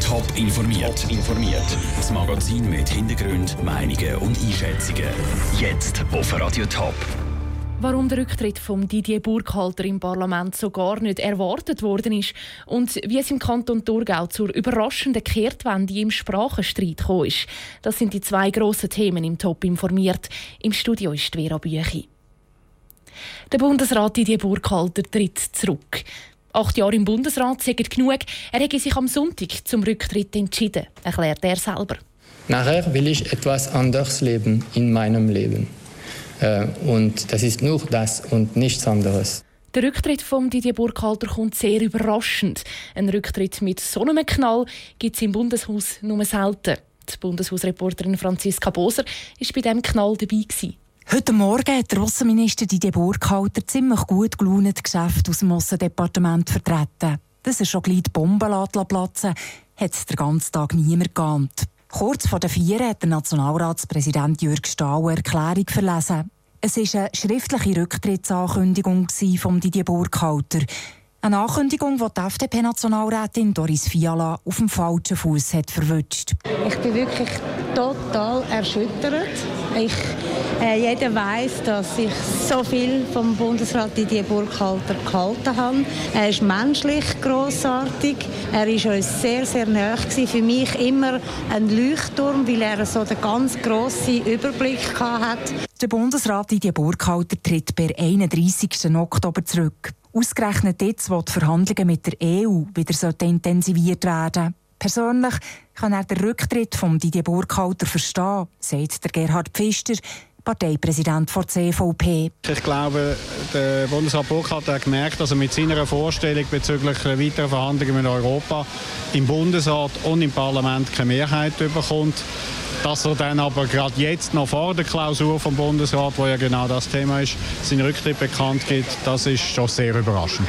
Top informiert. informiert. Das Magazin mit Hintergrund, Meinungen und Einschätzungen. Jetzt auf Radio Top. Warum der Rücktritt von Didier Burkhalter im Parlament so gar nicht erwartet worden ist und wie es im Kanton Thurgau zur überraschenden Kehrtwende im Sprachenstreit gekommen ist, das sind die zwei grossen Themen im Top informiert. Im Studio ist Vera Büchi. Der Bundesrat Didier Burkhalter tritt zurück. Acht Jahre im Bundesrat sagen genug. Er hätte sich am Sonntag zum Rücktritt entschieden, erklärt er selber. Nachher will ich etwas anders leben in meinem Leben. Äh, und das ist nur das und nichts anderes. Der Rücktritt von Didier Burkhalter kommt sehr überraschend. Ein Rücktritt mit so einem Knall gibt es im Bundeshaus nur selten. Die Bundeshausreporterin Franziska Boser war bei diesem Knall dabei. Gewesen. Heute Morgen hat der Außenminister Didier Burkhalter ziemlich gut gelaunt Geschäfte aus dem Aussendepartement vertreten. Dass er schon gleich die Bombe platzen hat es den ganzen Tag niemand geahnt. Kurz vor der Vier hat der Nationalratspräsident Jürg Stahl eine Erklärung verlesen. Es war eine schriftliche Rücktrittsankündigung von Didier Burkhalter. Eine Ankündigung, die die FDP-Nationalrätin Doris Fiala auf dem falschen Fuß hat verwünscht. Ich bin wirklich total erschüttert. Ich, äh, jeder weiß, dass ich so viel vom Bundesrat Didier Burkhalter gehalten habe. Er ist menschlich großartig. Er ist uns sehr, sehr nahe. Für mich immer ein Leuchtturm, weil er so den ganz grossen Überblick hatte. Der Bundesrat Didier Burkhalter tritt per 31. Oktober zurück. Ausgerechnet jetzt, wo die Verhandlungen mit der EU wieder intensiviert werden Persönlich kann er den Rücktritt von Didier Burkhalter verstehen, sagt der Gerhard Pfister, Parteipräsident der CVP. Ich glaube, der Bundesrat Burkhalter hat gemerkt, dass er mit seiner Vorstellung bezüglich weiterer Verhandlungen mit Europa im Bundesrat und im Parlament keine Mehrheit bekommt. Dass er dann aber gerade jetzt noch vor der Klausur vom Bundesrat, wo ja genau das Thema ist, seinen Rücktritt bekannt gibt, das ist schon sehr überraschend.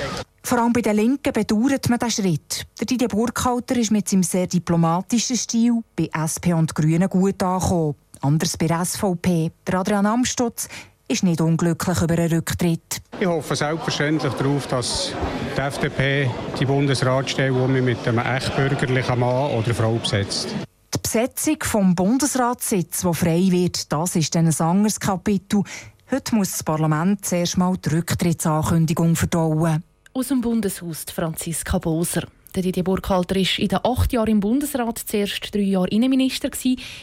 Vor allem bei den Linken bedauert man diesen Schritt. Der Didier Burkhalter ist mit seinem sehr diplomatischen Stil bei SP und Grünen gut angekommen. Anders bei der SVP. Der Adrian Amstutz ist nicht unglücklich über einen Rücktritt. Ich hoffe selbstverständlich darauf, dass die FDP die Bundesratsstelle mit einem echt bürgerlichen Mann oder Frau besetzt. Die Besetzung des Bundesratssitz, der frei wird, das ist ein anderes Kapitel. Heute muss das Parlament zuerst mal die Rücktrittsankündigung verdauen. Aus dem Bundeshaus Franziska Boser. Der Didier Burkhalter war in den acht Jahren im Bundesrat zuerst drei Jahre Innenminister,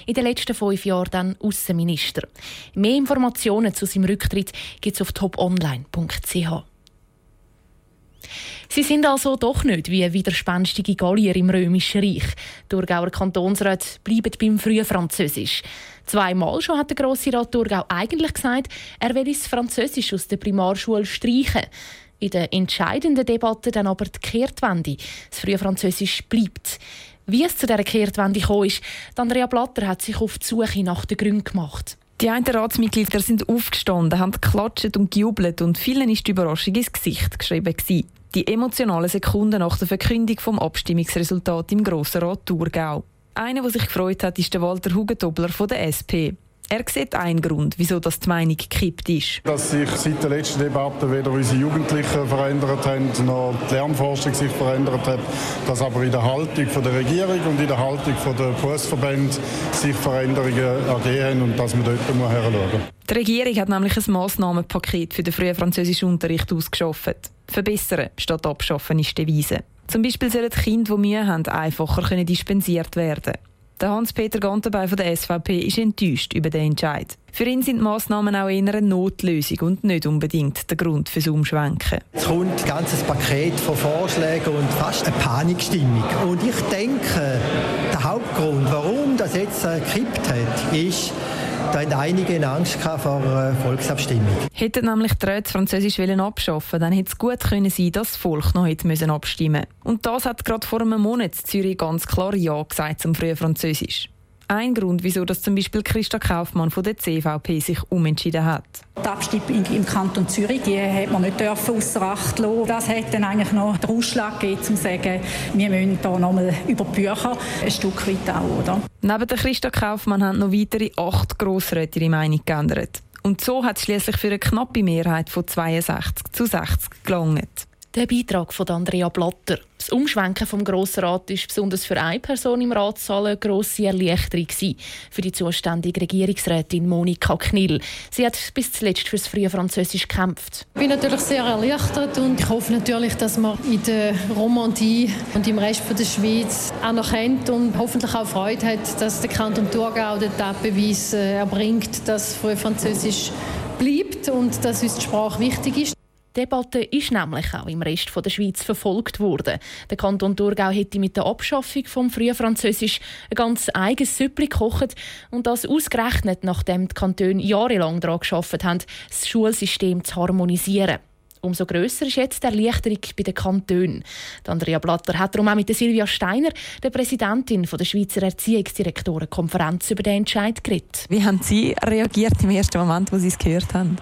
in den letzten fünf Jahren dann Außenminister. Mehr Informationen zu seinem Rücktritt gibt es auf toponline.ch. Sie sind also doch nicht wie widerspenstige Gallier im Römischen Reich. Thurgauer Kantonsrat bleiben beim frühen Französisch. Zweimal schon hat der Grosse Rat Thurgau eigentlich gesagt, er will das Französisch aus der Primarschule streichen. In der entscheidenden Debatte dann aber die Kehrtwende. Das frühe Französisch bleibt. Wie es zu dieser Kehrtwende kam, ist, Andrea Blatter hat sich auf die Suche nach den Gründen gemacht. Die einen Ratsmitglieder sind aufgestanden, haben geklatscht und gejubelt und vielen ist die Überraschung ins Gesicht geschrieben. Gewesen. Die emotionalen Sekunden nach der Verkündung vom Abstimmungsresultat im Grossen Rat Thurgau. Einer, der sich gefreut hat, ist der Walter Hugentobler von der SP. Er sieht einen Grund, wieso das die Meinung gekippt ist. Dass sich seit der letzten Debatte weder unsere Jugendlichen verändert haben, noch die Lernforschung sich verändert hat, dass aber in der Haltung von der Regierung und in der Haltung von der Berufsverbände sich Veränderungen ergeben haben und dass man dort hinschauen muss. Die Regierung hat nämlich ein Massnahmenpaket für den frühen französischen Unterricht ausgeschafft. Verbessern statt abschaffen ist die Devise. Zum Beispiel sollen Kinder, die Mühe haben, einfacher dispensiert werden der Hans-Peter Gantenbein von der SVP ist enttäuscht über den Entscheid. Für ihn sind die Massnahmen auch eher eine Notlösung und nicht unbedingt der Grund fürs Umschwenken. Es kommt ein ganzes Paket von Vorschlägen und fast eine Panikstimmung. Und ich denke, der Hauptgrund, warum das jetzt gekippt hat, ist, da haben einige Angst vor einer Volksabstimmung. Hätten nämlich die Räte Französisch abschaffen dann hätte es gut können sein dass das Volk noch hätte müssen abstimmen Und das hat gerade vor einem Monat Zürich ganz klar Ja gesagt zum frühen Französisch ein Grund, wieso das zum Beispiel Christa Kaufmann von der CVP sich umentschieden hat. Die Abstimmung im Kanton Zürich die hat man nicht außer Acht lassen. Das hat dann eigentlich noch den Ausschlag gegeben, um zu sagen, wir müssen hier nochmal über die Bücher ein Stück weit auch. Oder? Neben der Christa Kaufmann haben noch weitere acht Grossräte ihre Meinung geändert. Und so hat es schließlich für eine knappe Mehrheit von 62 zu 60 gelangt. Der Beitrag von Andrea Blatter. Das Umschwenken vom Grossen Rat ist besonders für eine Person im Ratssaal eine grosse Erleichterung. Für die zuständige Regierungsrätin Monika Knill. Sie hat bis zuletzt für das frühe Französisch gekämpft. Ich bin natürlich sehr erleichtert und ich hoffe natürlich, dass man in der Romandie und im Rest der Schweiz anerkennt und hoffentlich auch Freude hat, dass der Kanton Thurgau den Beweis äh, erbringt, dass frühe Französisch bleibt und dass uns die Sprache wichtig ist. Die Debatte ist nämlich auch im Rest der Schweiz verfolgt worden. Der Kanton Thurgau hätte mit der Abschaffung vom frühen Französisch ein ganz eigenes Süppli gekocht und das ausgerechnet, nachdem die Kantone jahrelang daran geschafft haben, das Schulsystem zu harmonisieren. Umso grösser ist jetzt die Erleichterung bei den Kantonen. Andrea Blatter hat darum auch mit Silvia Steiner, der Präsidentin der Schweizer Erziehungsdirektorenkonferenz, über den Entscheid geredet. Wie haben Sie reagiert im ersten Moment, wo Sie es gehört haben?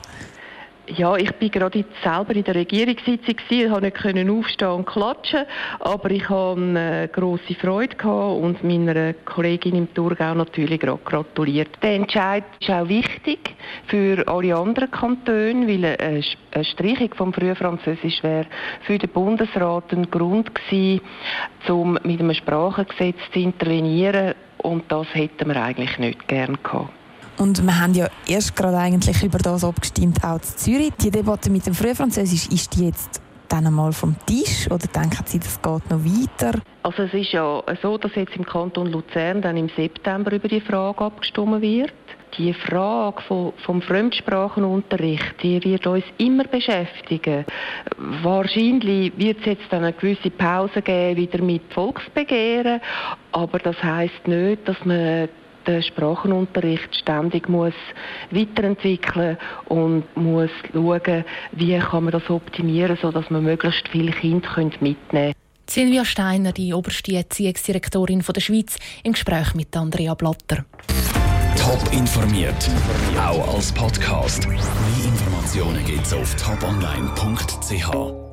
Ja, ich bin gerade selber in der Regierungssitzung gewesen, konnte nicht aufstehen und klatschen, aber ich hatte eine grosse Freude gehabt und meiner Kollegin im Thurgau natürlich gerade gratuliert. Der Entscheid ist auch wichtig für alle anderen Kantone, weil eine Streichung vom Frühfranzösisch wäre für den Bundesrat ein Grund gewesen, um mit einem Sprachengesetz zu intervenieren und das hätten wir eigentlich nicht gern gehabt. Und wir haben ja erst gerade eigentlich über das abgestimmt, auch in Zürich. Die Debatte mit dem Frühfranzösisch, ist die jetzt dann einmal vom Tisch oder denken Sie, das geht noch weiter? Also es ist ja so, dass jetzt im Kanton Luzern dann im September über die Frage abgestimmt wird. Die Frage vom, vom Fremdsprachenunterricht, die wird uns immer beschäftigen. Wahrscheinlich wird es jetzt dann eine gewisse Pause geben, wieder mit Volksbegehren, aber das heißt nicht, dass man den Sprachenunterricht ständig muss weiterentwickeln und muss schauen, wie kann man das optimieren, sodass man möglichst viele Kinder mitnehmen können. Silvia Steiner, die oberste Erziehungsdirektorin der Schweiz, im Gespräch mit Andrea Blatter. Top informiert, auch als Podcast. Mehr Informationen gibt es auf toponline.ch.